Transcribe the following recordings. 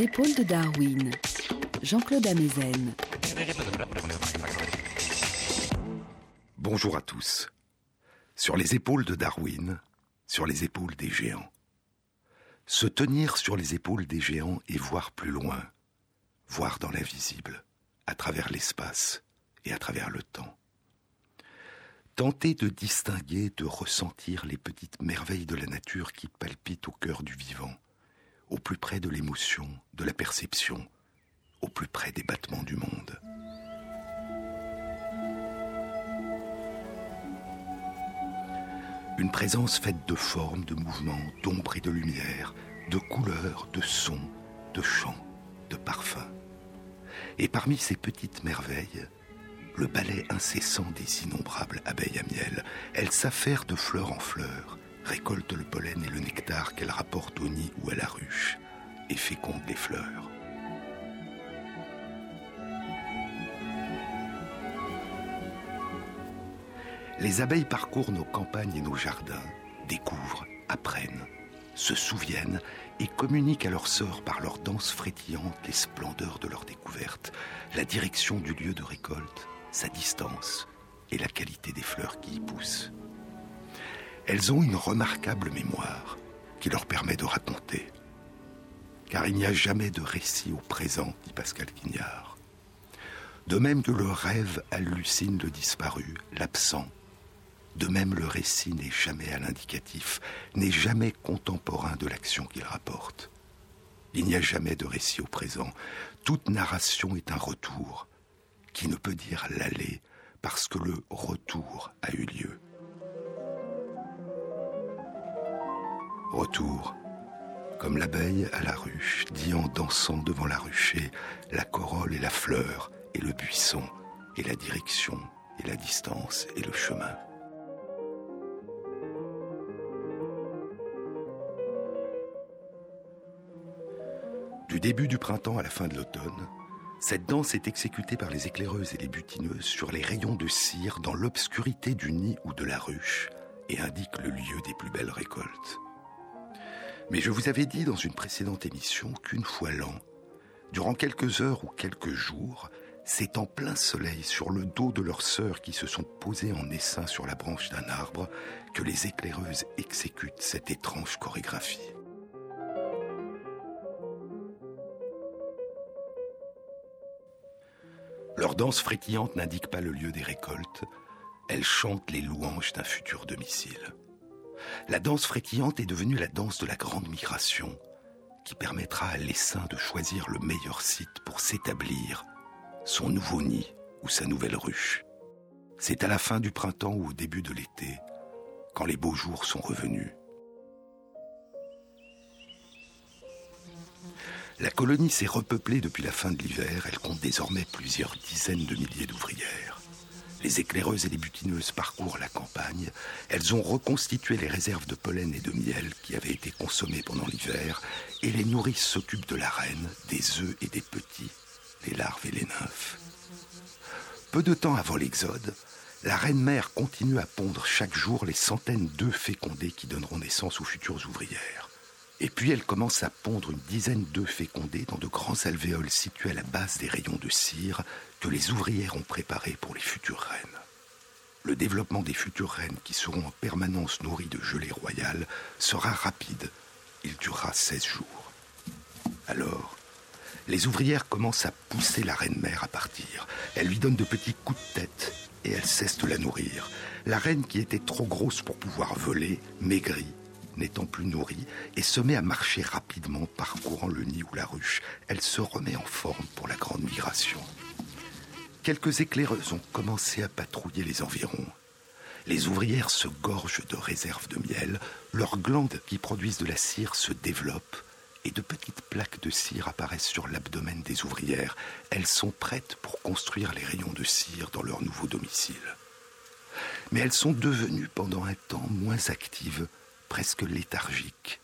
Épaules de Darwin, Jean-Claude Amezen. Bonjour à tous. Sur les épaules de Darwin, sur les épaules des géants. Se tenir sur les épaules des géants et voir plus loin, voir dans l'invisible, à travers l'espace et à travers le temps. Tenter de distinguer, de ressentir les petites merveilles de la nature qui palpitent au cœur du vivant, au plus près de l'émotion, de la perception, au plus près des battements du monde. Une présence faite de formes, de mouvements, d'ombre et de lumière, de couleurs, de sons, de chants, de parfums. Et parmi ces petites merveilles, le balai incessant des innombrables abeilles à miel. Elles s'affairent de fleur en fleur, récoltent le pollen et le nectar qu'elles rapportent au nid ou à la ruche, et fécondent les fleurs. Les abeilles parcourent nos campagnes et nos jardins, découvrent, apprennent, se souviennent et communiquent à leurs sœurs par leurs danses frétillantes les splendeurs de leur découverte, la direction du lieu de récolte, sa distance et la qualité des fleurs qui y poussent. Elles ont une remarquable mémoire qui leur permet de raconter. Car il n'y a jamais de récit au présent, dit Pascal Quignard. De même que le rêve hallucine le disparu, l'absent, de même le récit n'est jamais à l'indicatif, n'est jamais contemporain de l'action qu'il rapporte. Il n'y a jamais de récit au présent. Toute narration est un retour, qui ne peut dire l'aller parce que le retour a eu lieu. Retour, comme l'abeille à la ruche, dit en dansant devant la ruchée, la corolle et la fleur, et le buisson, et la direction, et la distance, et le chemin. Du début du printemps à la fin de l'automne, cette danse est exécutée par les éclaireuses et les butineuses sur les rayons de cire dans l'obscurité du nid ou de la ruche et indique le lieu des plus belles récoltes. Mais je vous avais dit dans une précédente émission qu'une fois l'an, durant quelques heures ou quelques jours, c'est en plein soleil sur le dos de leurs sœurs qui se sont posées en essaim sur la branche d'un arbre que les éclaireuses exécutent cette étrange chorégraphie. Leur danse frétillante n'indique pas le lieu des récoltes, elle chante les louanges d'un futur domicile. La danse frétillante est devenue la danse de la grande migration, qui permettra à l'essaim de choisir le meilleur site pour s'établir, son nouveau nid ou sa nouvelle ruche. C'est à la fin du printemps ou au début de l'été, quand les beaux jours sont revenus, La colonie s'est repeuplée depuis la fin de l'hiver. Elle compte désormais plusieurs dizaines de milliers d'ouvrières. Les éclaireuses et les butineuses parcourent la campagne. Elles ont reconstitué les réserves de pollen et de miel qui avaient été consommées pendant l'hiver. Et les nourrices s'occupent de la reine, des œufs et des petits, les larves et les nymphes. Peu de temps avant l'exode, la reine-mère continue à pondre chaque jour les centaines d'œufs fécondés qui donneront naissance aux futures ouvrières. Et puis elle commence à pondre une dizaine d'œufs fécondés dans de grands alvéoles situés à la base des rayons de cire que les ouvrières ont préparés pour les futures reines. Le développement des futures reines qui seront en permanence nourries de gelée royale sera rapide. Il durera 16 jours. Alors, les ouvrières commencent à pousser la reine-mère à partir. Elles lui donnent de petits coups de tête et elles cessent de la nourrir. La reine qui était trop grosse pour pouvoir voler maigrit n'étant plus nourrie, et se met à marcher rapidement, parcourant le nid ou la ruche. Elle se remet en forme pour la grande migration. Quelques éclaireuses ont commencé à patrouiller les environs. Les ouvrières se gorgent de réserves de miel, leurs glandes qui produisent de la cire se développent, et de petites plaques de cire apparaissent sur l'abdomen des ouvrières. Elles sont prêtes pour construire les rayons de cire dans leur nouveau domicile. Mais elles sont devenues pendant un temps moins actives presque léthargique.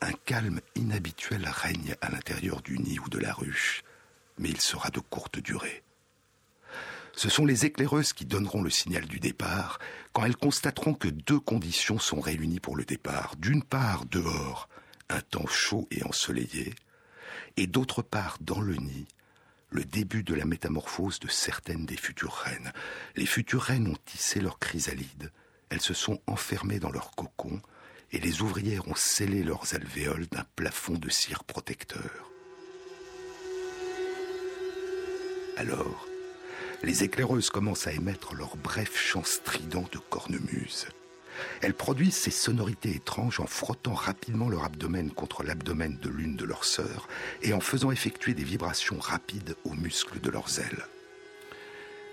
Un calme inhabituel règne à l'intérieur du nid ou de la ruche, mais il sera de courte durée. Ce sont les éclaireuses qui donneront le signal du départ quand elles constateront que deux conditions sont réunies pour le départ. D'une part, dehors, un temps chaud et ensoleillé, et d'autre part, dans le nid, le début de la métamorphose de certaines des futures reines. Les futures reines ont tissé leurs chrysalides, elles se sont enfermées dans leur cocon, et les ouvrières ont scellé leurs alvéoles d'un plafond de cire protecteur. Alors, les éclaireuses commencent à émettre leur bref chant strident de cornemuse. Elles produisent ces sonorités étranges en frottant rapidement leur abdomen contre l'abdomen de l'une de leurs sœurs et en faisant effectuer des vibrations rapides aux muscles de leurs ailes.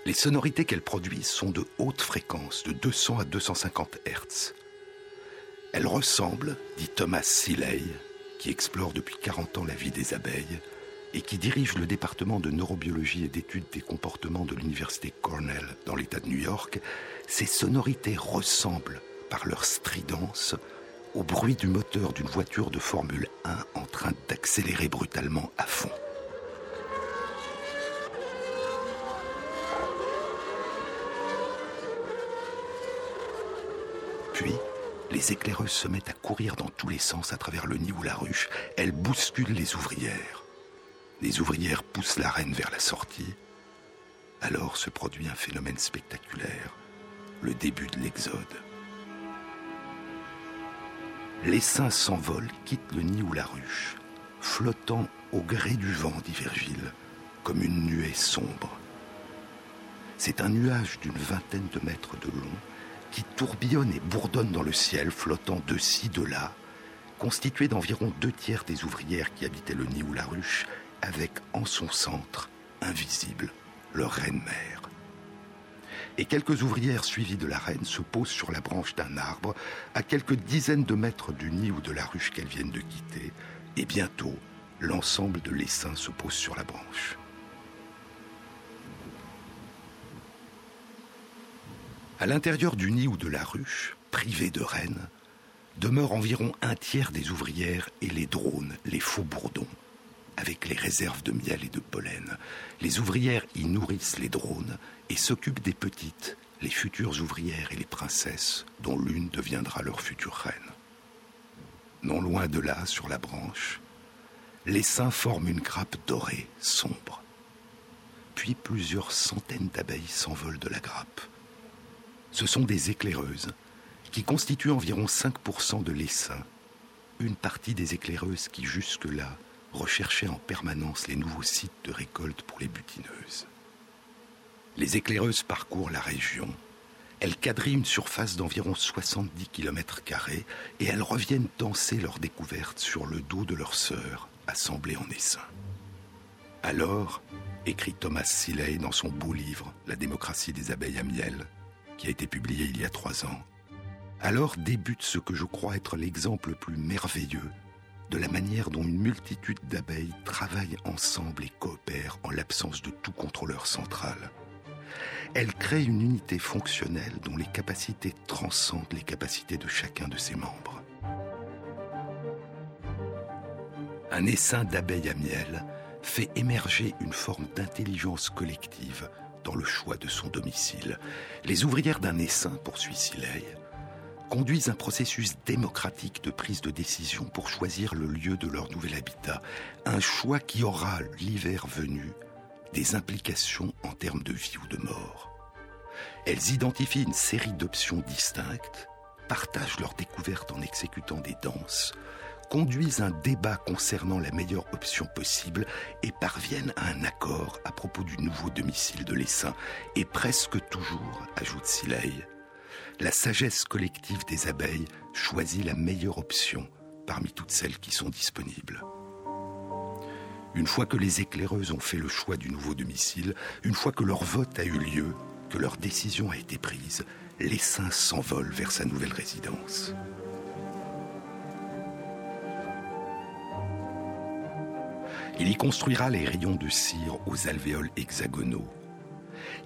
Les sonorités qu'elles produisent sont de haute fréquence, de 200 à 250 Hz. Elles ressemblent, dit Thomas Seeley, qui explore depuis 40 ans la vie des abeilles et qui dirige le département de neurobiologie et d'études des comportements de l'université Cornell dans l'État de New York, ces sonorités ressemblent par leur stridence au bruit du moteur d'une voiture de Formule 1 en train d'accélérer brutalement à fond. Les éclaireuses se mettent à courir dans tous les sens à travers le nid ou la ruche. Elles bousculent les ouvrières. Les ouvrières poussent la reine vers la sortie. Alors se produit un phénomène spectaculaire, le début de l'exode. L'essaim s'envole, quitte le nid ou la ruche, flottant au gré du vent, dit Virgile, comme une nuée sombre. C'est un nuage d'une vingtaine de mètres de long qui tourbillonne et bourdonne dans le ciel, flottant de ci, de là, constitué d'environ deux tiers des ouvrières qui habitaient le nid ou la ruche, avec en son centre, invisible, leur reine-mère et quelques ouvrières suivies de la reine se posent sur la branche d'un arbre, à quelques dizaines de mètres du nid ou de la ruche qu'elles viennent de quitter, et bientôt, l'ensemble de l'essaim se pose sur la branche. À l'intérieur du nid ou de la ruche, privé de reine, demeurent environ un tiers des ouvrières et les drones, les faux bourdons, avec les réserves de miel et de pollen. Les ouvrières y nourrissent les drones et s'occupent des petites, les futures ouvrières et les princesses, dont l'une deviendra leur future reine. Non loin de là, sur la branche, les seins forment une grappe dorée, sombre. Puis plusieurs centaines d'abeilles s'envolent de la grappe. Ce sont des éclaireuses, qui constituent environ 5% de l'essaim, une partie des éclaireuses qui jusque-là recherchaient en permanence les nouveaux sites de récolte pour les butineuses. Les éclaireuses parcourent la région. Elles quadrillent une surface d'environ 70 km et elles reviennent danser leur découverte sur le dos de leurs sœurs, assemblées en essaim. Alors, écrit Thomas Seeley dans son beau livre La démocratie des abeilles à miel, qui a été publié il y a trois ans, alors débute ce que je crois être l'exemple le plus merveilleux de la manière dont une multitude d'abeilles travaillent ensemble et coopèrent en l'absence de tout contrôleur central. Elle crée une unité fonctionnelle dont les capacités transcendent les capacités de chacun de ses membres. Un essaim d'abeilles à miel fait émerger une forme d'intelligence collective dans le choix de son domicile. Les ouvrières d'un essaim, poursuit Sileil, conduisent un processus démocratique de prise de décision pour choisir le lieu de leur nouvel habitat, un choix qui aura, l'hiver venu, des implications en termes de vie ou de mort. Elles identifient une série d'options distinctes, partagent leurs découvertes en exécutant des danses, conduisent un débat concernant la meilleure option possible et parviennent à un accord à propos du nouveau domicile de l'essaim. Et presque toujours, ajoute Sileil, la sagesse collective des abeilles choisit la meilleure option parmi toutes celles qui sont disponibles. Une fois que les éclaireuses ont fait le choix du nouveau domicile, une fois que leur vote a eu lieu, que leur décision a été prise, l'essaim s'envole vers sa nouvelle résidence. Il y construira les rayons de cire aux alvéoles hexagonaux.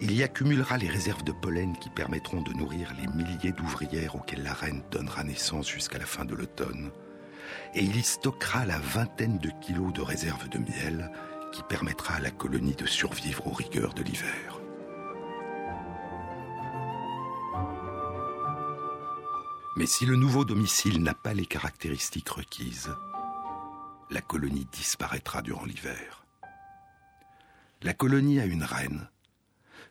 Il y accumulera les réserves de pollen qui permettront de nourrir les milliers d'ouvrières auxquelles la reine donnera naissance jusqu'à la fin de l'automne et il y stockera la vingtaine de kilos de réserve de miel qui permettra à la colonie de survivre aux rigueurs de l'hiver. Mais si le nouveau domicile n'a pas les caractéristiques requises, la colonie disparaîtra durant l'hiver. La colonie a une reine,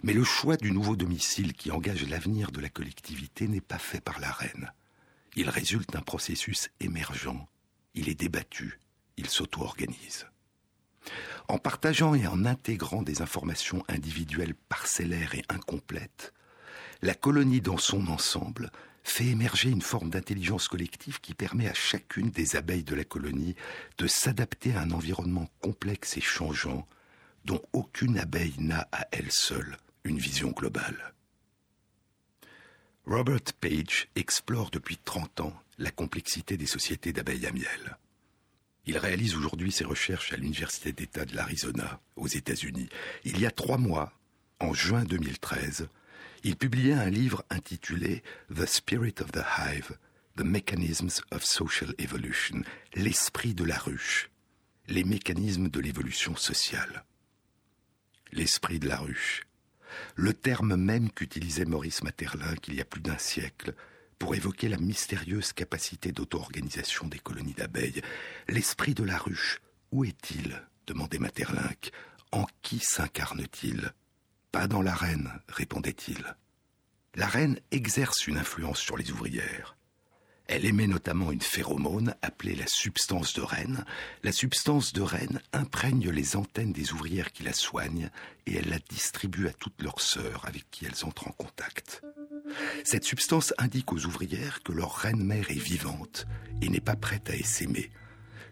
mais le choix du nouveau domicile qui engage l'avenir de la collectivité n'est pas fait par la reine. Il résulte d'un processus émergent. Il est débattu. Il s'auto-organise. En partageant et en intégrant des informations individuelles parcellaires et incomplètes, la colonie dans son ensemble fait émerger une forme d'intelligence collective qui permet à chacune des abeilles de la colonie de s'adapter à un environnement complexe et changeant dont aucune abeille n'a à elle seule une vision globale. Robert Page explore depuis 30 ans la complexité des sociétés d'abeilles à miel. Il réalise aujourd'hui ses recherches à l'Université d'État de l'Arizona, aux États-Unis. Il y a trois mois, en juin 2013, il publiait un livre intitulé The Spirit of the Hive, The Mechanisms of Social Evolution, l'esprit de la ruche, les mécanismes de l'évolution sociale. L'esprit de la ruche, le terme même qu'utilisait Maurice Maeterlinck il y a plus d'un siècle pour évoquer la mystérieuse capacité d'auto-organisation des colonies d'abeilles. L'esprit de la ruche, où est-il? demandait Maeterlinck. En qui s'incarne-t-il? Pas dans la reine, répondait-il. La reine exerce une influence sur les ouvrières. Elle émet notamment une phéromone appelée la substance de reine. La substance de reine imprègne les antennes des ouvrières qui la soignent et elle la distribue à toutes leurs sœurs avec qui elles entrent en contact. Cette substance indique aux ouvrières que leur reine-mère est vivante et n'est pas prête à essaimer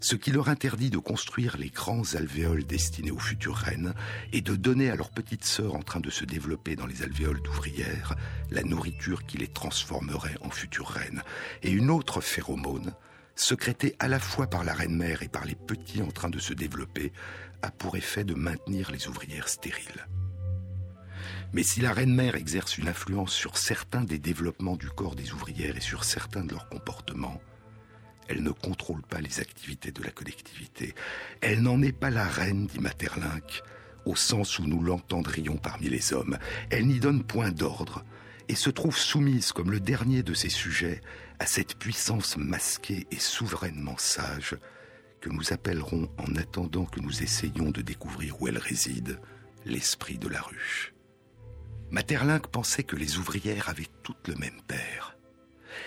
ce qui leur interdit de construire les grands alvéoles destinés aux futures reines et de donner à leurs petites sœurs en train de se développer dans les alvéoles d'ouvrières la nourriture qui les transformerait en futures reines. Et une autre phéromone, sécrétée à la fois par la reine-mère et par les petits en train de se développer, a pour effet de maintenir les ouvrières stériles. Mais si la reine-mère exerce une influence sur certains des développements du corps des ouvrières et sur certains de leurs comportements, elle ne contrôle pas les activités de la collectivité. Elle n'en est pas la reine, dit Materlinck, au sens où nous l'entendrions parmi les hommes. Elle n'y donne point d'ordre et se trouve soumise comme le dernier de ses sujets à cette puissance masquée et souverainement sage que nous appellerons, en attendant que nous essayions de découvrir où elle réside, l'esprit de la ruche. Materlinck pensait que les ouvrières avaient toutes le même père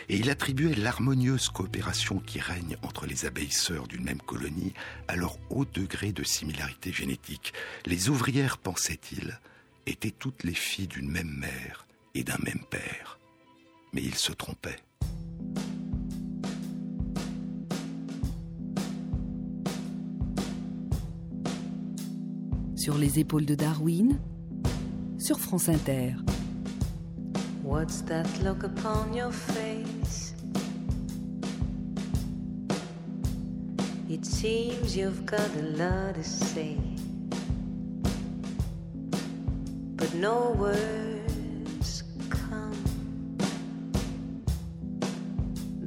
et il attribuait l'harmonieuse coopération qui règne entre les abeilles sœurs d'une même colonie à leur haut degré de similarité génétique. Les ouvrières, pensait-il, étaient toutes les filles d'une même mère et d'un même père. Mais il se trompait. Sur les épaules de Darwin, sur France Inter. What's that look upon your face? It seems you've got a lot to say, but no words come.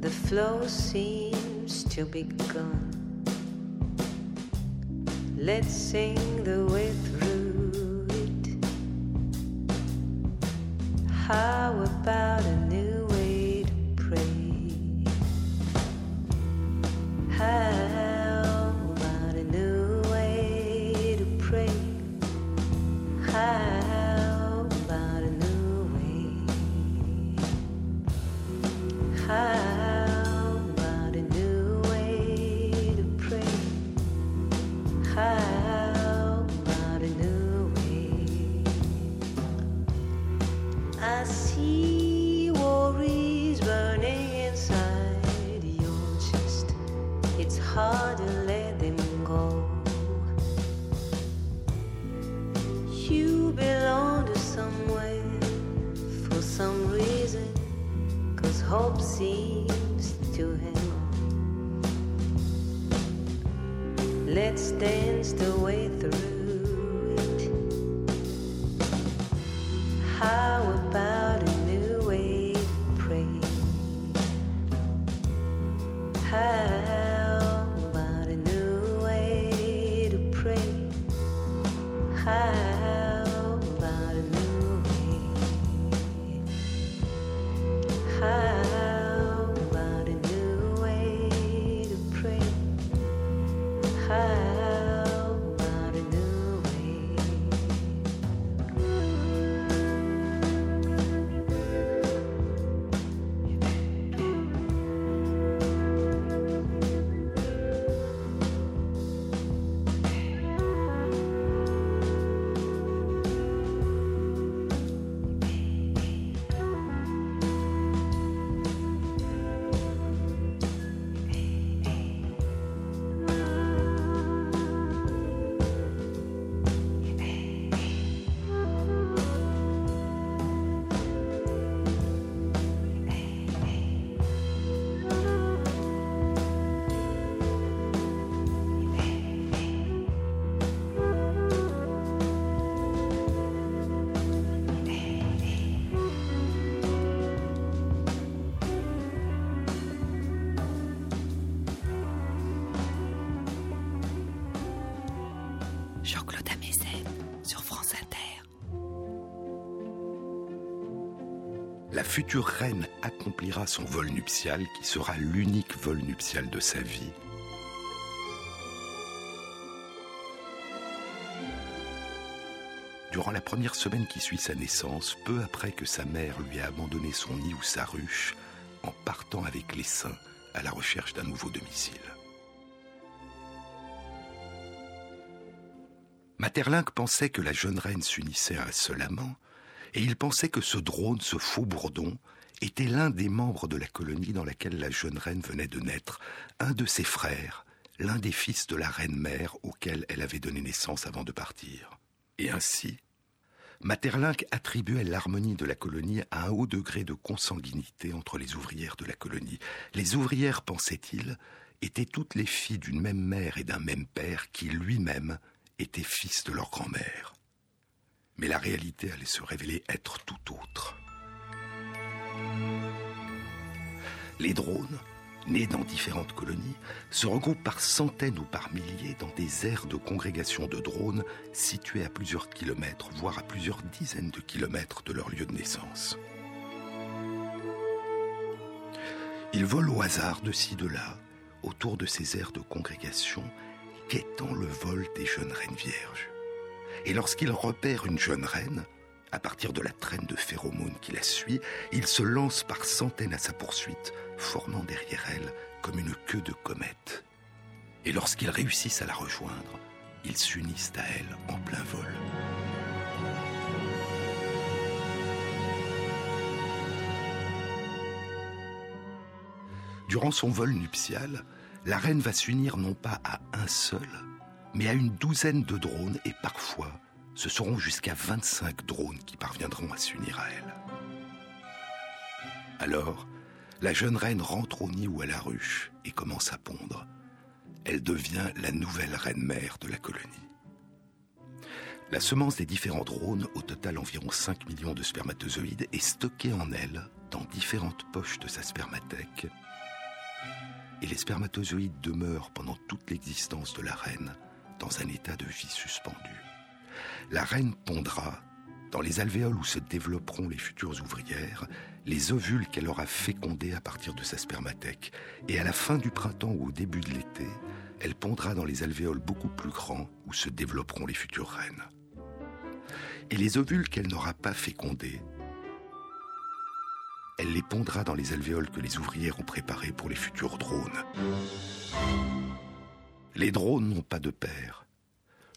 The flow seems to be gone. Let's sing the way through. How about a future reine accomplira son vol nuptial qui sera l'unique vol nuptial de sa vie. Durant la première semaine qui suit sa naissance, peu après que sa mère lui a abandonné son nid ou sa ruche, en partant avec les seins à la recherche d'un nouveau domicile. Materlinck pensait que la jeune reine s'unissait à un seul amant, et il pensait que ce drone, ce faux bourdon, était l'un des membres de la colonie dans laquelle la jeune reine venait de naître, un de ses frères, l'un des fils de la reine mère auquel elle avait donné naissance avant de partir. Et ainsi, Materlinck attribuait l'harmonie de la colonie à un haut degré de consanguinité entre les ouvrières de la colonie. Les ouvrières, pensait-il, étaient toutes les filles d'une même mère et d'un même père qui lui-même était fils de leur grand-mère mais la réalité allait se révéler être tout autre. Les drones, nés dans différentes colonies, se regroupent par centaines ou par milliers dans des aires de congrégation de drones situées à plusieurs kilomètres, voire à plusieurs dizaines de kilomètres de leur lieu de naissance. Ils volent au hasard de ci, de là, autour de ces aires de congrégation, quêtant le vol des jeunes reines vierges. Et lorsqu'il repère une jeune reine, à partir de la traîne de phéromones qui la suit, il se lance par centaines à sa poursuite, formant derrière elle comme une queue de comète. Et lorsqu'ils réussissent à la rejoindre, ils s'unissent à elle en plein vol. Durant son vol nuptial, la reine va s'unir non pas à un seul, mais à une douzaine de drones et parfois ce seront jusqu'à 25 drones qui parviendront à s'unir à elle. Alors, la jeune reine rentre au nid ou à la ruche et commence à pondre. Elle devient la nouvelle reine-mère de la colonie. La semence des différents drones, au total environ 5 millions de spermatozoïdes, est stockée en elle dans différentes poches de sa spermathèque. Et les spermatozoïdes demeurent pendant toute l'existence de la reine dans un état de vie suspendu. La reine pondra, dans les alvéoles où se développeront les futures ouvrières, les ovules qu'elle aura fécondés à partir de sa spermathèque. Et à la fin du printemps ou au début de l'été, elle pondra dans les alvéoles beaucoup plus grands où se développeront les futures reines. Et les ovules qu'elle n'aura pas fécondés, elle les pondra dans les alvéoles que les ouvrières ont préparées pour les futurs drones. Les drones n'ont pas de père.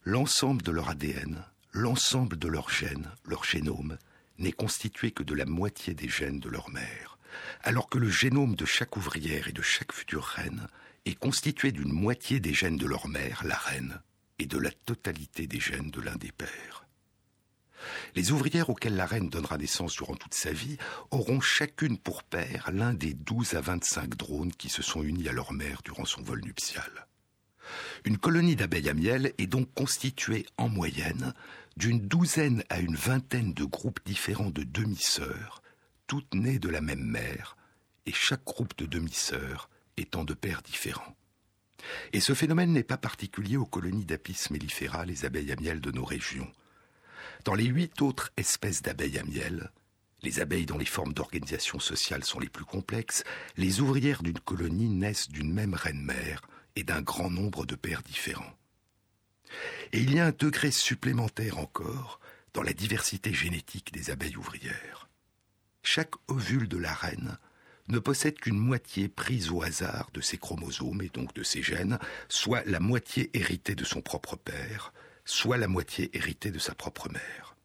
L'ensemble de leur ADN, l'ensemble de leurs gènes, leur génome, n'est constitué que de la moitié des gènes de leur mère, alors que le génome de chaque ouvrière et de chaque future reine est constitué d'une moitié des gènes de leur mère, la reine, et de la totalité des gènes de l'un des pères. Les ouvrières auxquelles la reine donnera naissance durant toute sa vie auront chacune pour père l'un des 12 à 25 drones qui se sont unis à leur mère durant son vol nuptial. Une colonie d'abeilles à miel est donc constituée en moyenne d'une douzaine à une vingtaine de groupes différents de demi-sœurs, toutes nées de la même mère, et chaque groupe de demi-sœurs étant de pères différents. Et ce phénomène n'est pas particulier aux colonies d'Apis mellifera, les abeilles à miel de nos régions. Dans les huit autres espèces d'abeilles à miel, les abeilles dont les formes d'organisation sociale sont les plus complexes, les ouvrières d'une colonie naissent d'une même reine-mère, et d'un grand nombre de pères différents. Et il y a un degré supplémentaire encore dans la diversité génétique des abeilles ouvrières. Chaque ovule de la reine ne possède qu'une moitié prise au hasard de ses chromosomes et donc de ses gènes, soit la moitié héritée de son propre père, soit la moitié héritée de sa propre mère.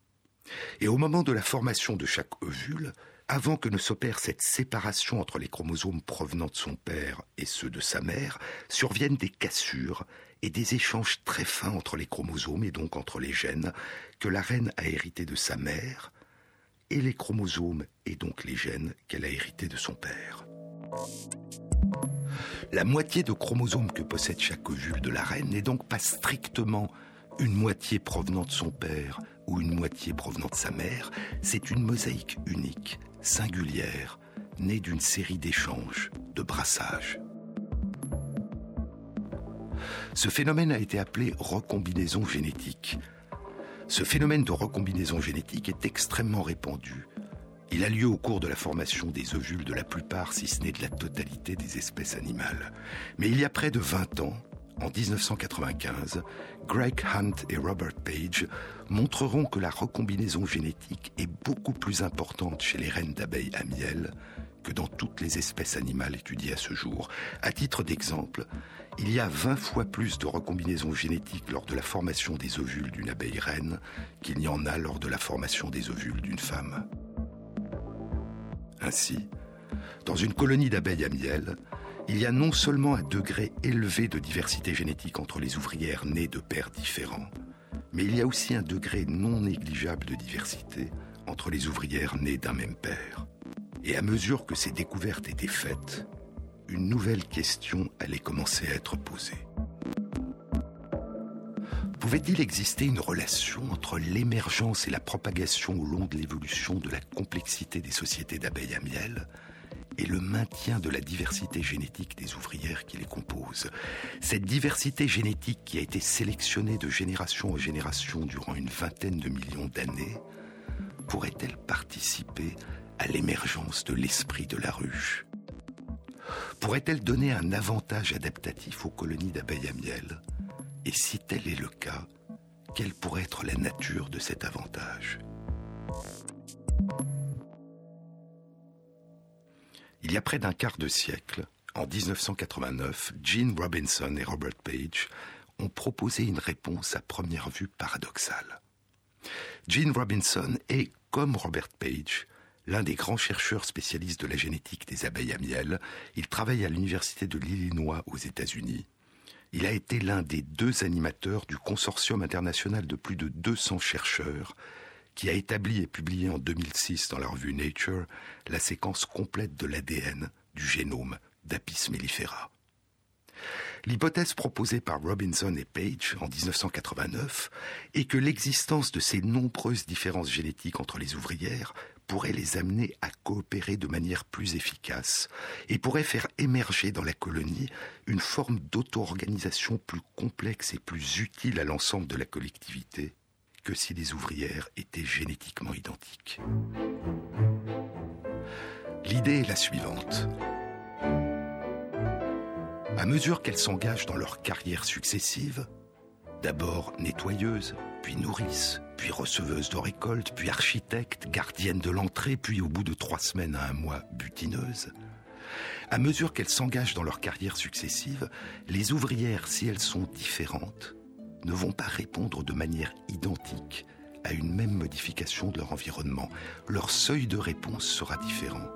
Et au moment de la formation de chaque ovule, avant que ne s'opère cette séparation entre les chromosomes provenant de son père et ceux de sa mère, surviennent des cassures et des échanges très fins entre les chromosomes et donc entre les gènes que la reine a hérités de sa mère et les chromosomes et donc les gènes qu'elle a hérités de son père. La moitié de chromosomes que possède chaque ovule de la reine n'est donc pas strictement une moitié provenant de son père ou une moitié provenant de sa mère, c'est une mosaïque unique singulière, née d'une série d'échanges, de brassages. Ce phénomène a été appelé recombinaison génétique. Ce phénomène de recombinaison génétique est extrêmement répandu, Il a lieu au cours de la formation des ovules de la plupart, si ce n'est de la totalité des espèces animales. Mais il y a près de 20 ans, en 1995, Greg Hunt et Robert Page montreront que la recombinaison génétique est beaucoup plus importante chez les reines d'abeilles à miel que dans toutes les espèces animales étudiées à ce jour. À titre d'exemple, il y a 20 fois plus de recombinaison génétique lors de la formation des ovules d'une abeille reine qu'il n'y en a lors de la formation des ovules d'une femme. Ainsi, dans une colonie d'abeilles à miel, il y a non seulement un degré élevé de diversité génétique entre les ouvrières nées de pères différents, mais il y a aussi un degré non négligeable de diversité entre les ouvrières nées d'un même père. Et à mesure que ces découvertes étaient faites, une nouvelle question allait commencer à être posée. Pouvait-il exister une relation entre l'émergence et la propagation au long de l'évolution de la complexité des sociétés d'abeilles à miel et le maintien de la diversité génétique des ouvrières qui les composent. Cette diversité génétique qui a été sélectionnée de génération en génération durant une vingtaine de millions d'années, pourrait-elle participer à l'émergence de l'esprit de la ruche? Pourrait-elle donner un avantage adaptatif aux colonies d'abeilles à miel? Et si tel est le cas, quelle pourrait être la nature de cet avantage? Il y a près d'un quart de siècle, en 1989, Gene Robinson et Robert Page ont proposé une réponse à première vue paradoxale. Gene Robinson est, comme Robert Page, l'un des grands chercheurs spécialistes de la génétique des abeilles à miel. Il travaille à l'Université de l'Illinois aux États-Unis. Il a été l'un des deux animateurs du consortium international de plus de 200 chercheurs qui a établi et publié en 2006 dans la revue Nature la séquence complète de l'ADN du génome d'Apis mellifera. L'hypothèse proposée par Robinson et Page en 1989 est que l'existence de ces nombreuses différences génétiques entre les ouvrières pourrait les amener à coopérer de manière plus efficace et pourrait faire émerger dans la colonie une forme d'auto-organisation plus complexe et plus utile à l'ensemble de la collectivité que si les ouvrières étaient génétiquement identiques. L'idée est la suivante. À mesure qu'elles s'engagent dans leurs carrières successives, d'abord nettoyeuses, puis nourrices, puis receveuses de récoltes, puis architectes, gardiennes de l'entrée, puis au bout de trois semaines à un mois, butineuses, à mesure qu'elles s'engagent dans leurs carrières successives, les ouvrières, si elles sont différentes, ne vont pas répondre de manière identique à une même modification de leur environnement. Leur seuil de réponse sera différent.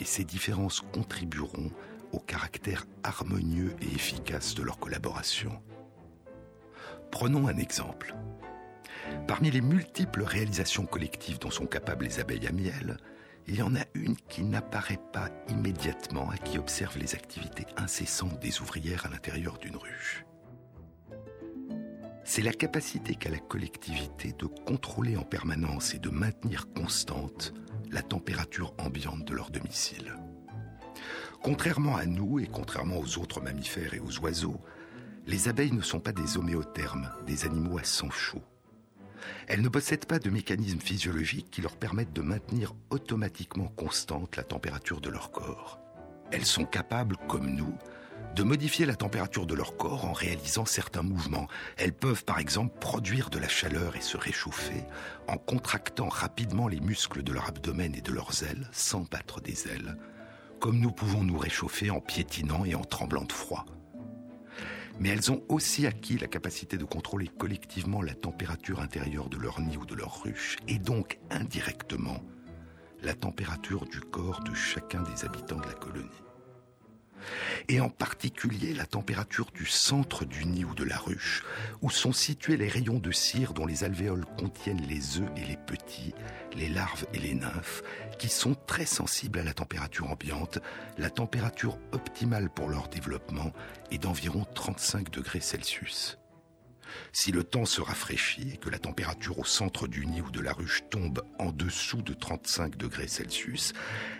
Et ces différences contribueront au caractère harmonieux et efficace de leur collaboration. Prenons un exemple. Parmi les multiples réalisations collectives dont sont capables les abeilles à miel, il y en a une qui n'apparaît pas immédiatement à qui observe les activités incessantes des ouvrières à l'intérieur d'une ruche c'est la capacité qu'a la collectivité de contrôler en permanence et de maintenir constante la température ambiante de leur domicile. Contrairement à nous et contrairement aux autres mammifères et aux oiseaux, les abeilles ne sont pas des homéothermes, des animaux à sang chaud. Elles ne possèdent pas de mécanismes physiologiques qui leur permettent de maintenir automatiquement constante la température de leur corps. Elles sont capables, comme nous, de modifier la température de leur corps en réalisant certains mouvements. Elles peuvent par exemple produire de la chaleur et se réchauffer en contractant rapidement les muscles de leur abdomen et de leurs ailes sans battre des ailes, comme nous pouvons nous réchauffer en piétinant et en tremblant de froid. Mais elles ont aussi acquis la capacité de contrôler collectivement la température intérieure de leur nid ou de leur ruche, et donc indirectement la température du corps de chacun des habitants de la colonie et en particulier la température du centre du nid ou de la ruche, où sont situés les rayons de cire dont les alvéoles contiennent les œufs et les petits, les larves et les nymphes, qui sont très sensibles à la température ambiante. La température optimale pour leur développement est d'environ 35 degrés Celsius. Si le temps se rafraîchit et que la température au centre du nid ou de la ruche tombe en dessous de 35 degrés Celsius,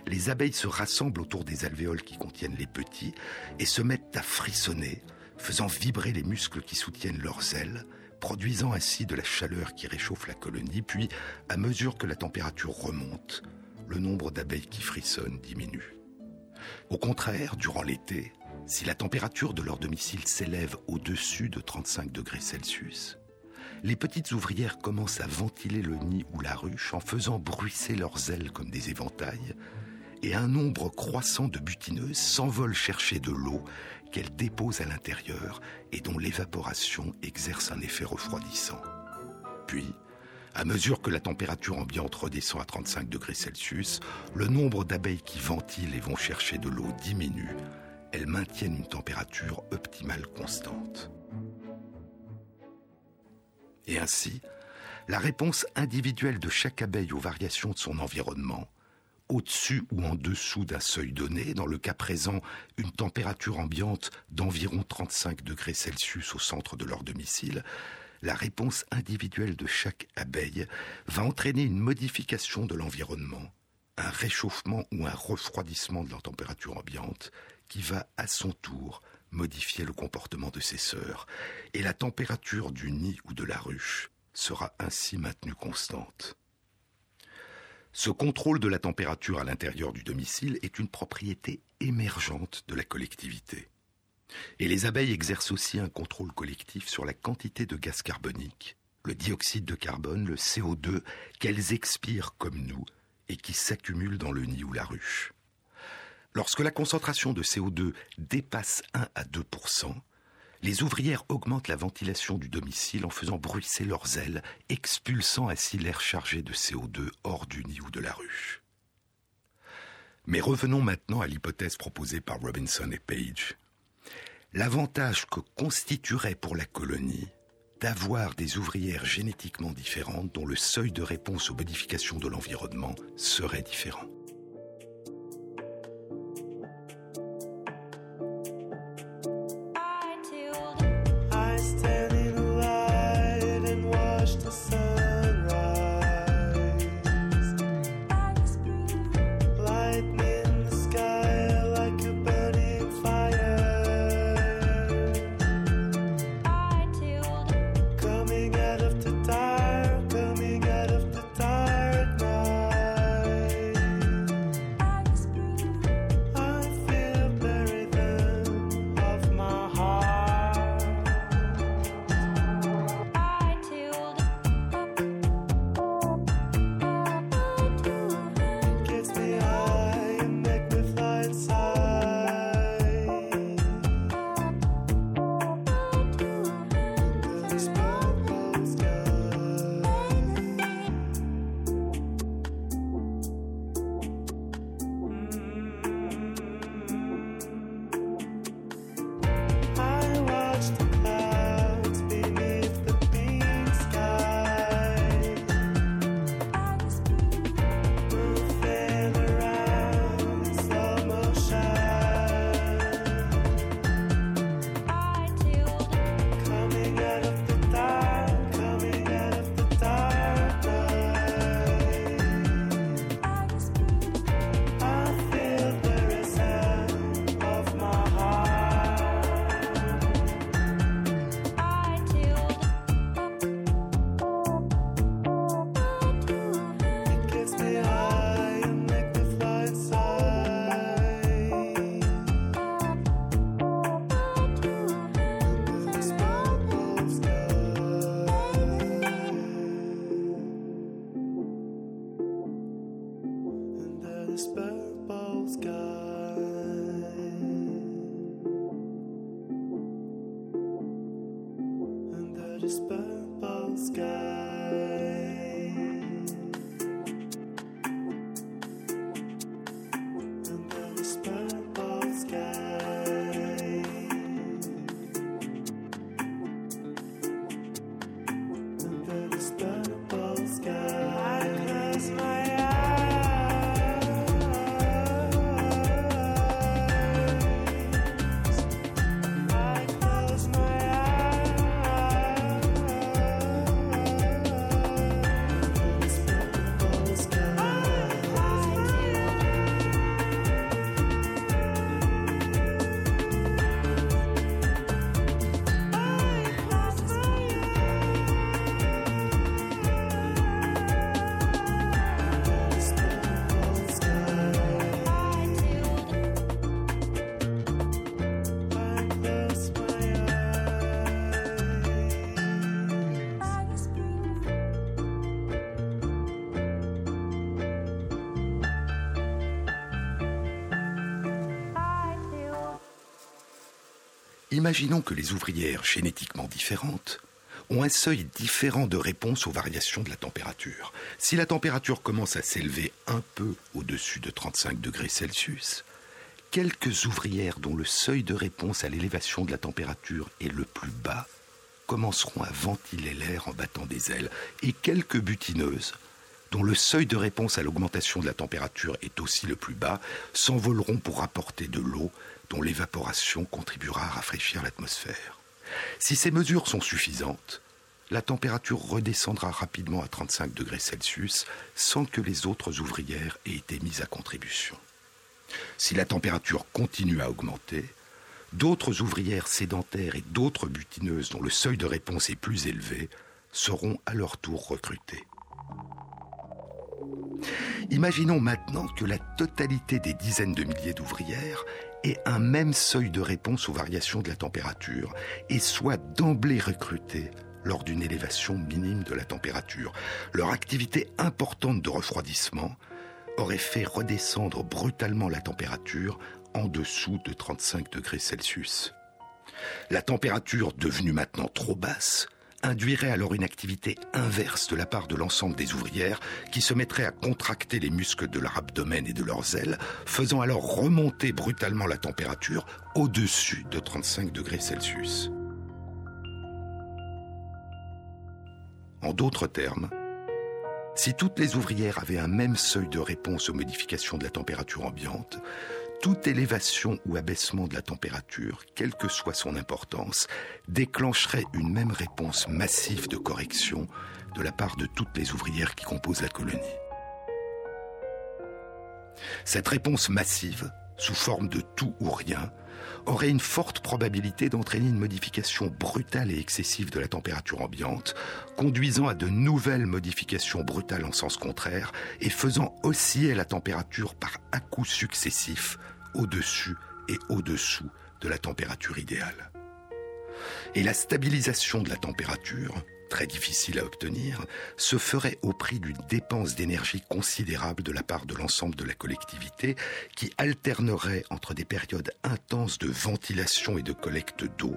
les abeilles se rassemblent autour des alvéoles qui contiennent les petits et se mettent à frissonner, faisant vibrer les muscles qui soutiennent leurs ailes produisant ainsi de la chaleur qui réchauffe la colonie, puis, à mesure que la température remonte, le nombre d'abeilles qui frissonnent diminue. Au contraire, durant l'été, si la température de leur domicile s'élève au-dessus de 35 degrés Celsius, les petites ouvrières commencent à ventiler le nid ou la ruche en faisant bruisser leurs ailes comme des éventails, et un nombre croissant de butineuses s'envolent chercher de l'eau qu'elles déposent à l'intérieur et dont l'évaporation exerce un effet refroidissant. Puis, à mesure que la température ambiante redescend à 35 degrés Celsius, le nombre d'abeilles qui ventilent et vont chercher de l'eau diminue. Elles maintiennent une température optimale constante. Et ainsi, la réponse individuelle de chaque abeille aux variations de son environnement, au-dessus ou en dessous d'un seuil donné, dans le cas présent une température ambiante d'environ 35 degrés Celsius au centre de leur domicile, la réponse individuelle de chaque abeille va entraîner une modification de l'environnement, un réchauffement ou un refroidissement de la température ambiante qui va à son tour modifier le comportement de ses sœurs, et la température du nid ou de la ruche sera ainsi maintenue constante. Ce contrôle de la température à l'intérieur du domicile est une propriété émergente de la collectivité. Et les abeilles exercent aussi un contrôle collectif sur la quantité de gaz carbonique, le dioxyde de carbone, le CO2, qu'elles expirent comme nous et qui s'accumulent dans le nid ou la ruche. Lorsque la concentration de CO2 dépasse 1 à 2% les ouvrières augmentent la ventilation du domicile en faisant bruisser leurs ailes, expulsant ainsi l'air chargé de CO2 hors du nid ou de la ruche. Mais revenons maintenant à l'hypothèse proposée par Robinson et Page. L'avantage que constituerait pour la colonie d'avoir des ouvrières génétiquement différentes dont le seuil de réponse aux modifications de l'environnement serait différent. Imaginons que les ouvrières génétiquement différentes ont un seuil différent de réponse aux variations de la température. Si la température commence à s'élever un peu au-dessus de 35 degrés Celsius, quelques ouvrières dont le seuil de réponse à l'élévation de la température est le plus bas commenceront à ventiler l'air en battant des ailes, et quelques butineuses, dont le seuil de réponse à l'augmentation de la température est aussi le plus bas, s'envoleront pour apporter de l'eau dont l'évaporation contribuera à rafraîchir l'atmosphère. Si ces mesures sont suffisantes, la température redescendra rapidement à 35 degrés Celsius sans que les autres ouvrières aient été mises à contribution. Si la température continue à augmenter, d'autres ouvrières sédentaires et d'autres butineuses dont le seuil de réponse est plus élevé seront à leur tour recrutées. Imaginons maintenant que la totalité des dizaines de milliers d'ouvrières ait un même seuil de réponse aux variations de la température et soit d'emblée recrutées lors d'une élévation minime de la température. Leur activité importante de refroidissement aurait fait redescendre brutalement la température en dessous de 35 degrés Celsius. La température, devenue maintenant trop basse, induirait alors une activité inverse de la part de l'ensemble des ouvrières qui se mettraient à contracter les muscles de leur abdomen et de leurs ailes, faisant alors remonter brutalement la température au-dessus de 35 degrés Celsius. En d'autres termes, si toutes les ouvrières avaient un même seuil de réponse aux modifications de la température ambiante, toute élévation ou abaissement de la température, quelle que soit son importance, déclencherait une même réponse massive de correction de la part de toutes les ouvrières qui composent la colonie. Cette réponse massive, sous forme de tout ou rien, aurait une forte probabilité d'entraîner une modification brutale et excessive de la température ambiante, conduisant à de nouvelles modifications brutales en sens contraire et faisant osciller la température par à-coups successifs au-dessus et au-dessous de la température idéale. Et la stabilisation de la température, très difficile à obtenir, se ferait au prix d'une dépense d'énergie considérable de la part de l'ensemble de la collectivité qui alternerait entre des périodes intenses de ventilation et de collecte d'eau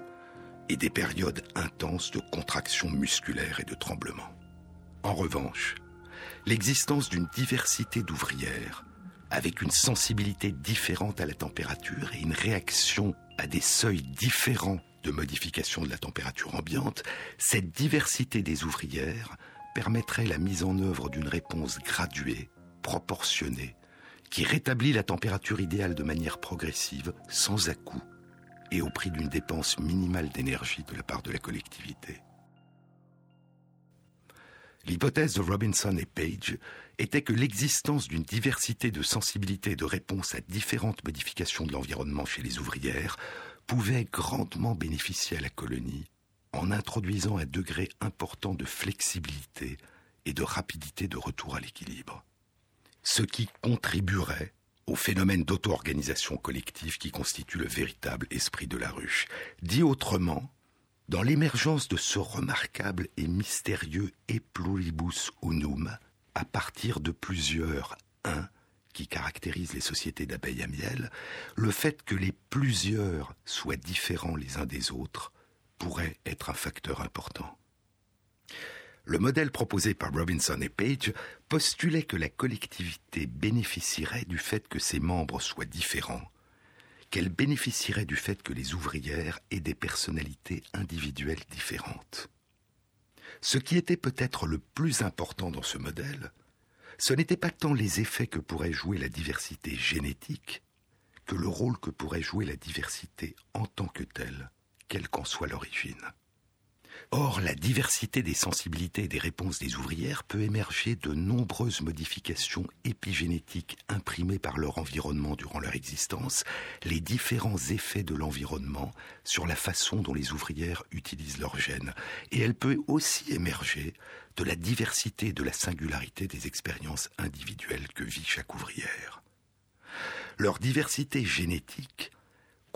et des périodes intenses de contraction musculaire et de tremblement. En revanche, l'existence d'une diversité d'ouvrières avec une sensibilité différente à la température et une réaction à des seuils différents de modification de la température ambiante, cette diversité des ouvrières permettrait la mise en œuvre d'une réponse graduée, proportionnée, qui rétablit la température idéale de manière progressive, sans à-coup, et au prix d'une dépense minimale d'énergie de la part de la collectivité. L'hypothèse de Robinson et Page était que l'existence d'une diversité de sensibilités et de réponses à différentes modifications de l'environnement chez les ouvrières pouvait grandement bénéficier à la colonie en introduisant un degré important de flexibilité et de rapidité de retour à l'équilibre. Ce qui contribuerait au phénomène d'auto-organisation collective qui constitue le véritable esprit de la ruche. Dit autrement, dans l'émergence de ce remarquable et mystérieux E pluribus unum, à partir de plusieurs uns qui caractérisent les sociétés d'abeilles à miel, le fait que les plusieurs soient différents les uns des autres pourrait être un facteur important. Le modèle proposé par Robinson et Page postulait que la collectivité bénéficierait du fait que ses membres soient différents, qu'elle bénéficierait du fait que les ouvrières aient des personnalités individuelles différentes. Ce qui était peut-être le plus important dans ce modèle, ce n'était pas tant les effets que pourrait jouer la diversité génétique, que le rôle que pourrait jouer la diversité en tant que telle, quelle qu'en soit l'origine. Or, la diversité des sensibilités et des réponses des ouvrières peut émerger de nombreuses modifications épigénétiques imprimées par leur environnement durant leur existence, les différents effets de l'environnement sur la façon dont les ouvrières utilisent leurs gènes. Et elle peut aussi émerger de la diversité et de la singularité des expériences individuelles que vit chaque ouvrière. Leur diversité génétique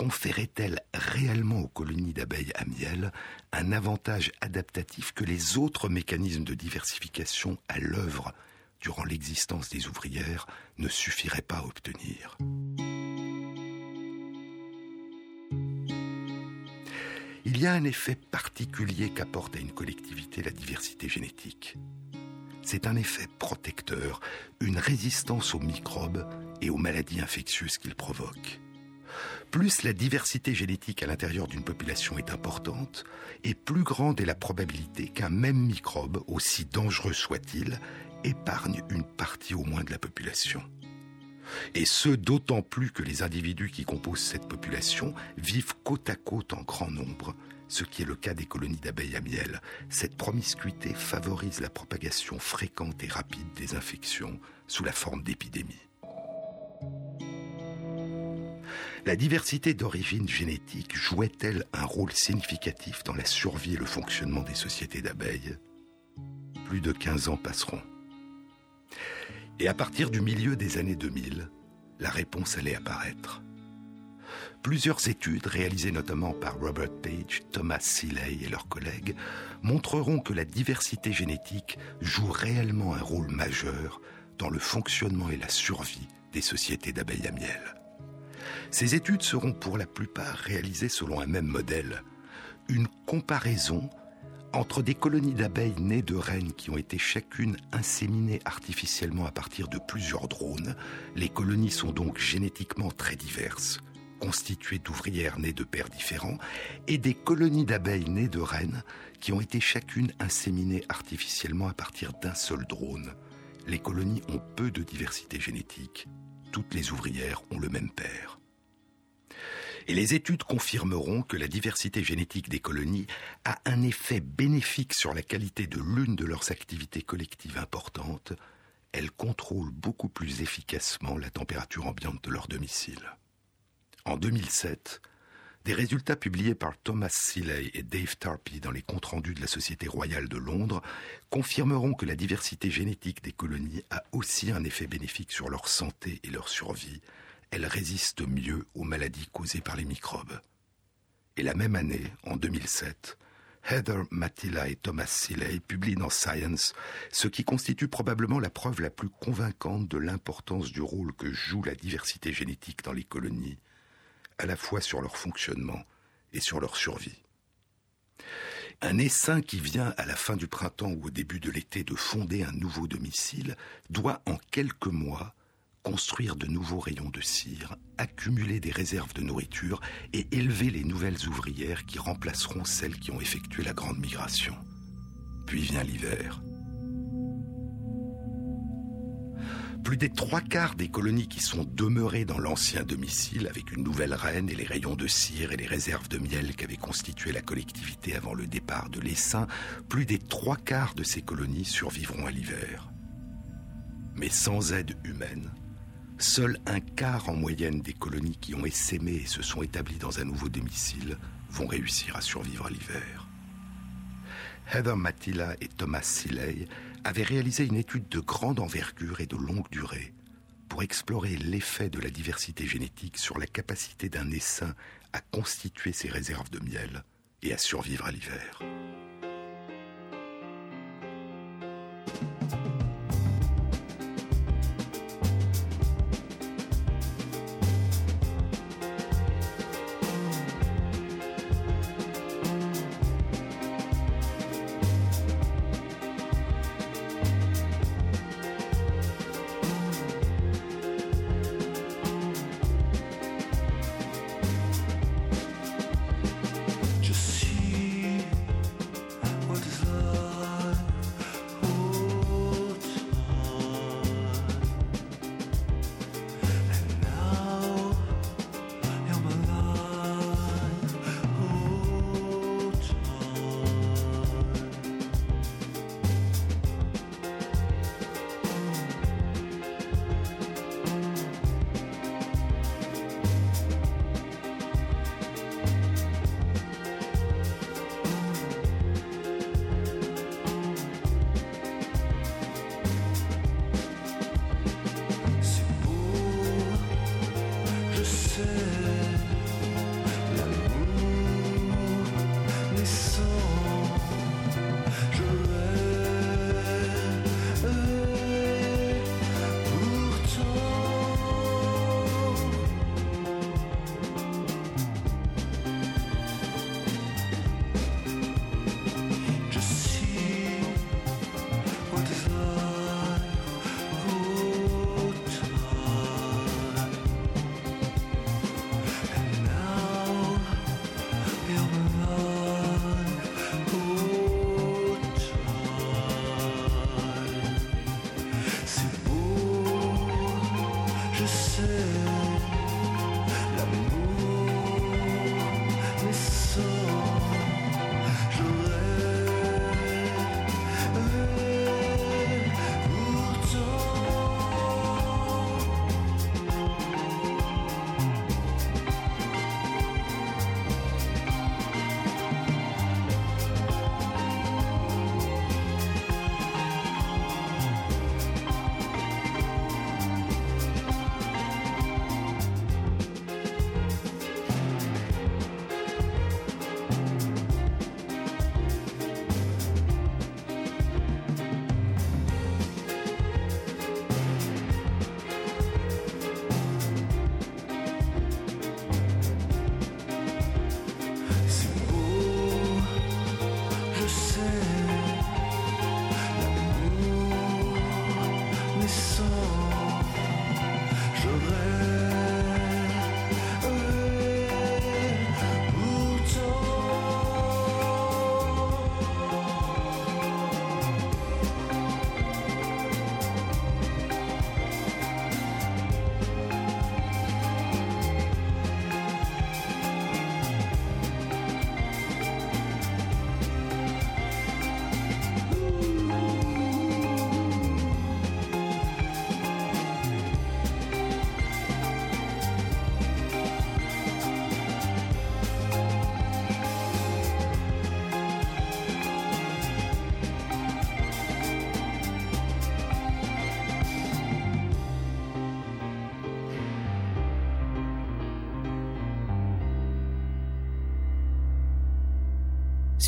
conférait-elle réellement aux colonies d'abeilles à miel un avantage adaptatif que les autres mécanismes de diversification à l'œuvre durant l'existence des ouvrières ne suffiraient pas à obtenir? Bien un effet particulier qu'apporte à une collectivité la diversité génétique. C'est un effet protecteur, une résistance aux microbes et aux maladies infectieuses qu'il provoque. Plus la diversité génétique à l'intérieur d'une population est importante, et plus grande est la probabilité qu'un même microbe, aussi dangereux soit-il, épargne une partie au moins de la population. Et ce, d'autant plus que les individus qui composent cette population vivent côte à côte en grand nombre, ce qui est le cas des colonies d'abeilles à miel. Cette promiscuité favorise la propagation fréquente et rapide des infections sous la forme d'épidémies. La diversité d'origine génétique jouait-elle un rôle significatif dans la survie et le fonctionnement des sociétés d'abeilles? Plus de 15 ans passeront. Et à partir du milieu des années 2000, la réponse allait apparaître. Plusieurs études, réalisées notamment par Robert Page, Thomas Seeley et leurs collègues, montreront que la diversité génétique joue réellement un rôle majeur dans le fonctionnement et la survie des sociétés d'abeilles à miel. Ces études seront pour la plupart réalisées selon un même modèle, une comparaison entre des colonies d'abeilles nées de reines qui ont été chacune inséminées artificiellement à partir de plusieurs drones. Les colonies sont donc génétiquement très diverses, constituées d'ouvrières nées de pères différents, et des colonies d'abeilles nées de reines qui ont été chacune inséminées artificiellement à partir d'un seul drone. Les colonies ont peu de diversité génétique. Toutes les ouvrières ont le même père. Et les études confirmeront que la diversité génétique des colonies a un effet bénéfique sur la qualité de l'une de leurs activités collectives importantes. Elles contrôlent beaucoup plus efficacement la température ambiante de leur domicile. En 2007, des résultats publiés par Thomas Seeley et Dave Tarpey dans les comptes rendus de la Société royale de Londres confirmeront que la diversité génétique des colonies a aussi un effet bénéfique sur leur santé et leur survie, elle résiste mieux aux maladies causées par les microbes. Et la même année, en 2007, Heather Matilla et Thomas Seeley publient dans Science ce qui constitue probablement la preuve la plus convaincante de l'importance du rôle que joue la diversité génétique dans les colonies, à la fois sur leur fonctionnement et sur leur survie. Un essaim qui vient à la fin du printemps ou au début de l'été de fonder un nouveau domicile doit en quelques mois construire de nouveaux rayons de cire, accumuler des réserves de nourriture et élever les nouvelles ouvrières qui remplaceront celles qui ont effectué la grande migration. Puis vient l'hiver. Plus des trois quarts des colonies qui sont demeurées dans l'ancien domicile avec une nouvelle reine et les rayons de cire et les réserves de miel qu'avait constitué la collectivité avant le départ de l'essaim, plus des trois quarts de ces colonies survivront à l'hiver. Mais sans aide humaine, Seul un quart en moyenne des colonies qui ont essaimé et se sont établies dans un nouveau domicile vont réussir à survivre à l'hiver. Heather Matilla et Thomas Seeley avaient réalisé une étude de grande envergure et de longue durée pour explorer l'effet de la diversité génétique sur la capacité d'un essaim à constituer ses réserves de miel et à survivre à l'hiver.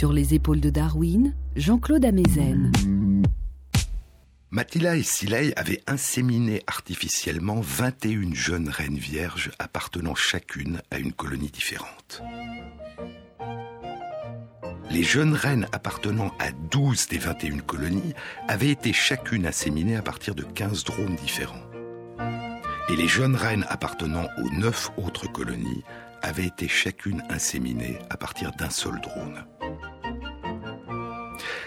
Sur les épaules de Darwin, Jean-Claude Amezen. Mathila et Silei avaient inséminé artificiellement 21 jeunes reines vierges appartenant chacune à une colonie différente. Les jeunes reines appartenant à 12 des 21 colonies avaient été chacune inséminées à partir de 15 drones différents. Et les jeunes reines appartenant aux 9 autres colonies avaient été chacune inséminées à partir d'un seul drone.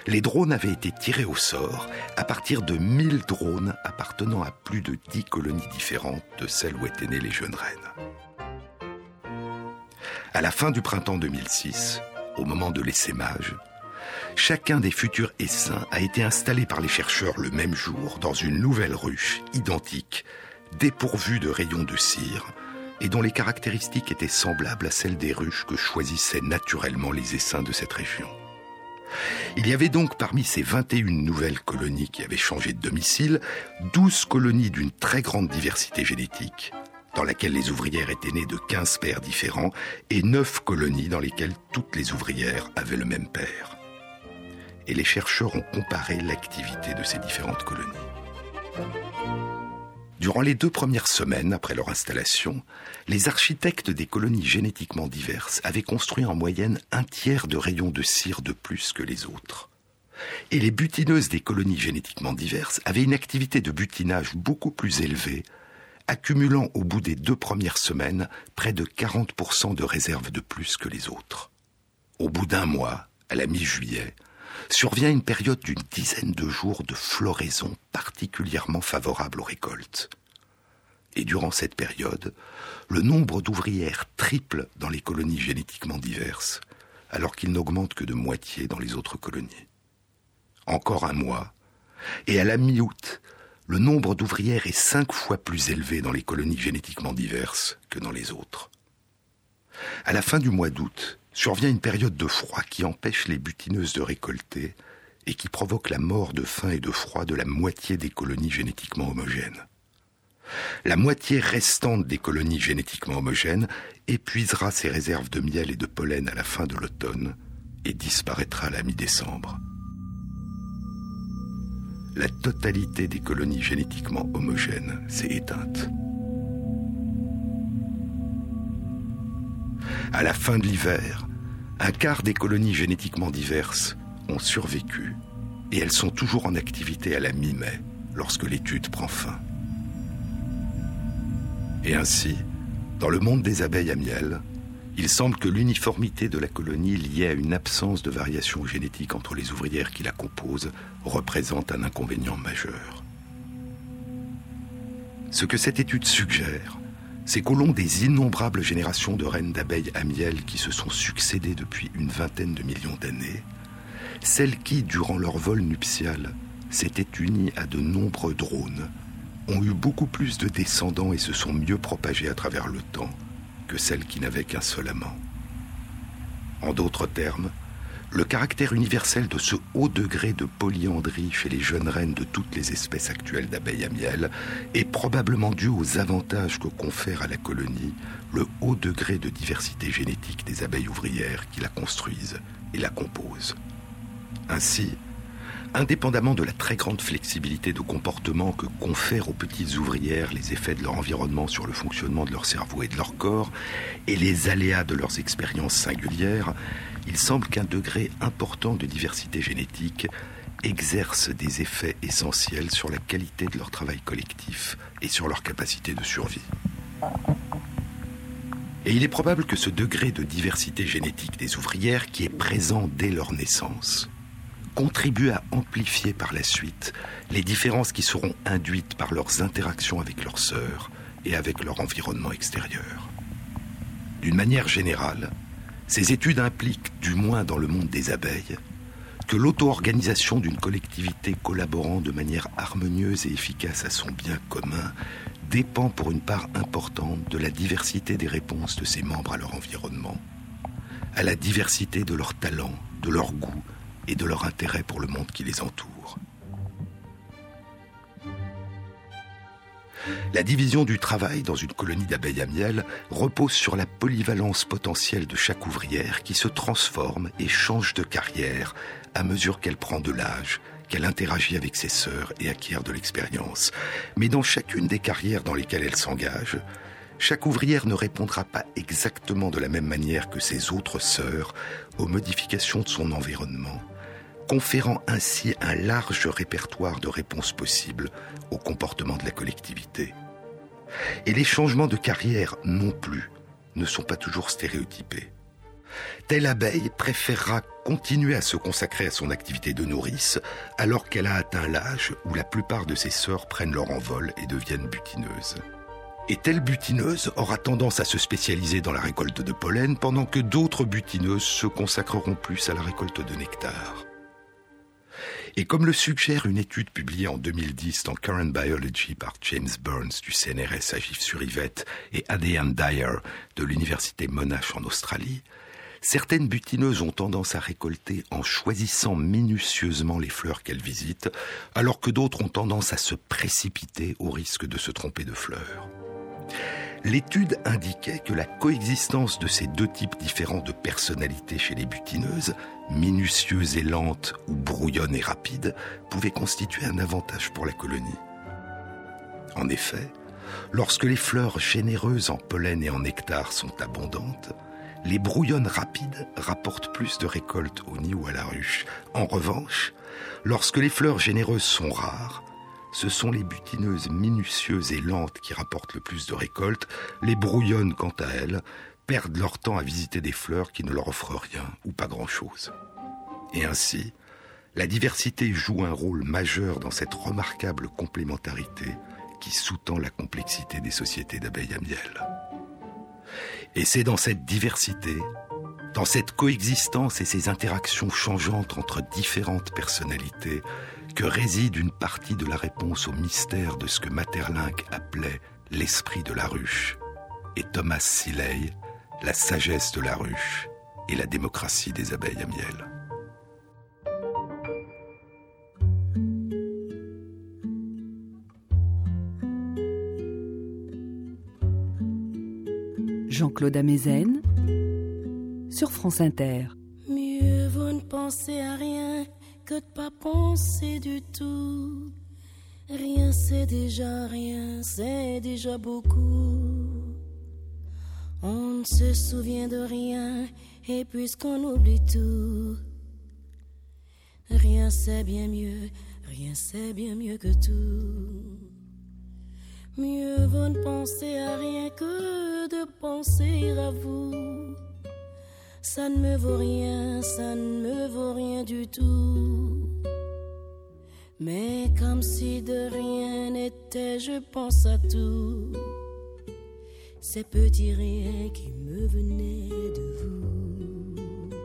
Les drones avaient été tirés au sort à partir de 1000 drones appartenant à plus de 10 colonies différentes de celles où étaient nées les jeunes reines. À la fin du printemps 2006, au moment de l'essaimage, chacun des futurs essaims a été installé par les chercheurs le même jour dans une nouvelle ruche identique, dépourvue de rayons de cire, et dont les caractéristiques étaient semblables à celles des ruches que choisissaient naturellement les essaims de cette région. Il y avait donc parmi ces 21 nouvelles colonies qui avaient changé de domicile, 12 colonies d'une très grande diversité génétique, dans laquelle les ouvrières étaient nées de 15 pères différents, et 9 colonies dans lesquelles toutes les ouvrières avaient le même père. Et les chercheurs ont comparé l'activité de ces différentes colonies. Durant les deux premières semaines après leur installation, les architectes des colonies génétiquement diverses avaient construit en moyenne un tiers de rayons de cire de plus que les autres. Et les butineuses des colonies génétiquement diverses avaient une activité de butinage beaucoup plus élevée, accumulant au bout des deux premières semaines près de 40% de réserves de plus que les autres. Au bout d'un mois, à la mi-juillet, survient une période d'une dizaine de jours de floraison particulièrement favorable aux récoltes. Et durant cette période, le nombre d'ouvrières triple dans les colonies génétiquement diverses, alors qu'il n'augmente que de moitié dans les autres colonies. Encore un mois, et à la mi-août, le nombre d'ouvrières est cinq fois plus élevé dans les colonies génétiquement diverses que dans les autres. À la fin du mois d'août, survient une période de froid qui empêche les butineuses de récolter et qui provoque la mort de faim et de froid de la moitié des colonies génétiquement homogènes. La moitié restante des colonies génétiquement homogènes épuisera ses réserves de miel et de pollen à la fin de l'automne et disparaîtra à la mi-décembre. La totalité des colonies génétiquement homogènes s'est éteinte. À la fin de l'hiver, un quart des colonies génétiquement diverses ont survécu et elles sont toujours en activité à la mi-mai lorsque l'étude prend fin. Et ainsi, dans le monde des abeilles à miel, il semble que l'uniformité de la colonie liée à une absence de variation génétique entre les ouvrières qui la composent représente un inconvénient majeur. Ce que cette étude suggère, c'est qu'au long des innombrables générations de reines d'abeilles à miel qui se sont succédées depuis une vingtaine de millions d'années, celles qui, durant leur vol nuptial, s'étaient unies à de nombreux drones, ont eu beaucoup plus de descendants et se sont mieux propagées à travers le temps que celles qui n'avaient qu'un seul amant. En d'autres termes, le caractère universel de ce haut degré de polyandrie chez les jeunes reines de toutes les espèces actuelles d'abeilles à miel est probablement dû aux avantages que confère à la colonie le haut degré de diversité génétique des abeilles ouvrières qui la construisent et la composent. Ainsi, indépendamment de la très grande flexibilité de comportement que confèrent aux petites ouvrières les effets de leur environnement sur le fonctionnement de leur cerveau et de leur corps, et les aléas de leurs expériences singulières, il semble qu'un degré important de diversité génétique exerce des effets essentiels sur la qualité de leur travail collectif et sur leur capacité de survie. Et il est probable que ce degré de diversité génétique des ouvrières, qui est présent dès leur naissance, contribue à amplifier par la suite les différences qui seront induites par leurs interactions avec leurs sœurs et avec leur environnement extérieur. D'une manière générale, ces études impliquent, du moins dans le monde des abeilles, que l'auto-organisation d'une collectivité collaborant de manière harmonieuse et efficace à son bien commun dépend pour une part importante de la diversité des réponses de ses membres à leur environnement, à la diversité de leurs talents, de leurs goûts et de leur intérêt pour le monde qui les entoure. La division du travail dans une colonie d'abeilles à miel repose sur la polyvalence potentielle de chaque ouvrière qui se transforme et change de carrière à mesure qu'elle prend de l'âge, qu'elle interagit avec ses sœurs et acquiert de l'expérience. Mais dans chacune des carrières dans lesquelles elle s'engage, chaque ouvrière ne répondra pas exactement de la même manière que ses autres sœurs aux modifications de son environnement, conférant ainsi un large répertoire de réponses possibles au comportement de la collectivité. Et les changements de carrière non plus ne sont pas toujours stéréotypés. Telle abeille préférera continuer à se consacrer à son activité de nourrice alors qu'elle a atteint l'âge où la plupart de ses sœurs prennent leur envol et deviennent butineuses. Et telle butineuse aura tendance à se spécialiser dans la récolte de pollen pendant que d'autres butineuses se consacreront plus à la récolte de nectar. Et comme le suggère une étude publiée en 2010 dans Current Biology par James Burns du CNRS à Gif-sur-Yvette et Adrian Dyer de l'Université Monash en Australie, certaines butineuses ont tendance à récolter en choisissant minutieusement les fleurs qu'elles visitent, alors que d'autres ont tendance à se précipiter au risque de se tromper de fleurs. L'étude indiquait que la coexistence de ces deux types différents de personnalités chez les butineuses, minutieuses et lentes ou brouillonnes et rapides, pouvait constituer un avantage pour la colonie. En effet, lorsque les fleurs généreuses en pollen et en nectar sont abondantes, les brouillonnes rapides rapportent plus de récoltes au nid ou à la ruche. En revanche, lorsque les fleurs généreuses sont rares, ce sont les butineuses minutieuses et lentes qui rapportent le plus de récoltes. Les brouillonnes, quant à elles, perdent leur temps à visiter des fleurs qui ne leur offrent rien ou pas grand-chose. Et ainsi, la diversité joue un rôle majeur dans cette remarquable complémentarité qui sous-tend la complexité des sociétés d'abeilles à miel. Et c'est dans cette diversité, dans cette coexistence et ces interactions changeantes entre différentes personnalités que réside une partie de la réponse au mystère de ce que Materlinck appelait l'esprit de la ruche, et Thomas Siley, la sagesse de la ruche et la démocratie des abeilles à miel. Jean-Claude Amezen sur France Inter. Mieux vaut ne penser à rien que de pas penser du tout. Rien c'est déjà rien, c'est déjà beaucoup. On ne se souvient de rien et puisqu'on oublie tout, rien c'est bien mieux, rien c'est bien mieux que tout. Mieux vaut ne penser à rien que de penser à vous. Ça ne me vaut rien, ça ne me vaut rien du tout. Mais comme si de rien n'était, je pense à tout. Ces petits riens qui me venaient de vous.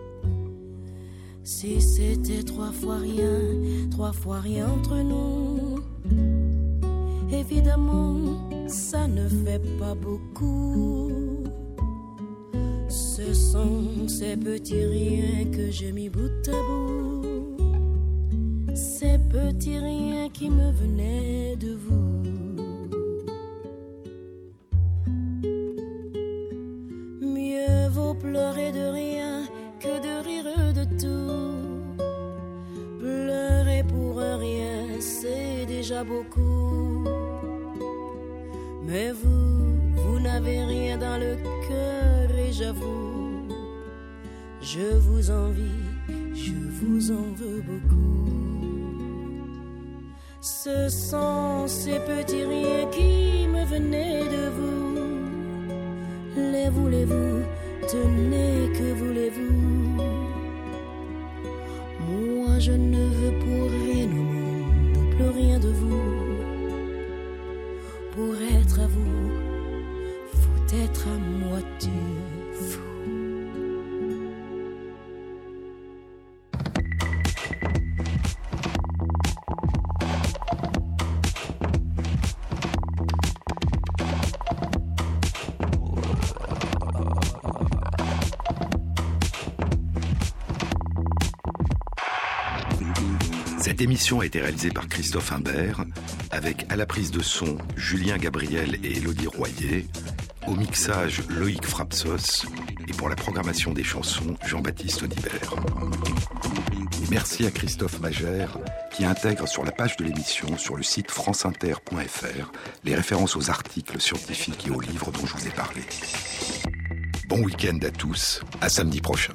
Si c'était trois fois rien, trois fois rien entre nous. Évidemment, ça ne fait pas beaucoup. Ce sont ces petits riens que j'ai mis bout à bout. Ces petits riens qui me venaient de vous. Mieux vaut pleurer de rien que de rire de tout. Pleurer pour rien, c'est déjà beaucoup. Mais vous, vous n'avez rien dans le cœur j'avoue, je vous envie, je vous en veux beaucoup. Ce sont ces petits riens qui me venaient de vous. Les voulez-vous, tenez, que voulez-vous? Moi je ne veux pour rien au monde, plus rien de vous. Pour être à vous, faut être à moitié Cette émission a été réalisée par Christophe Imbert, avec à la prise de son Julien Gabriel et Elodie Royer, au mixage Loïc Frapsos et pour la programmation des chansons Jean-Baptiste Audibert. Merci à Christophe Magère qui intègre sur la page de l'émission sur le site franceinter.fr les références aux articles scientifiques et aux livres dont je vous ai parlé. Bon week-end à tous, à samedi prochain.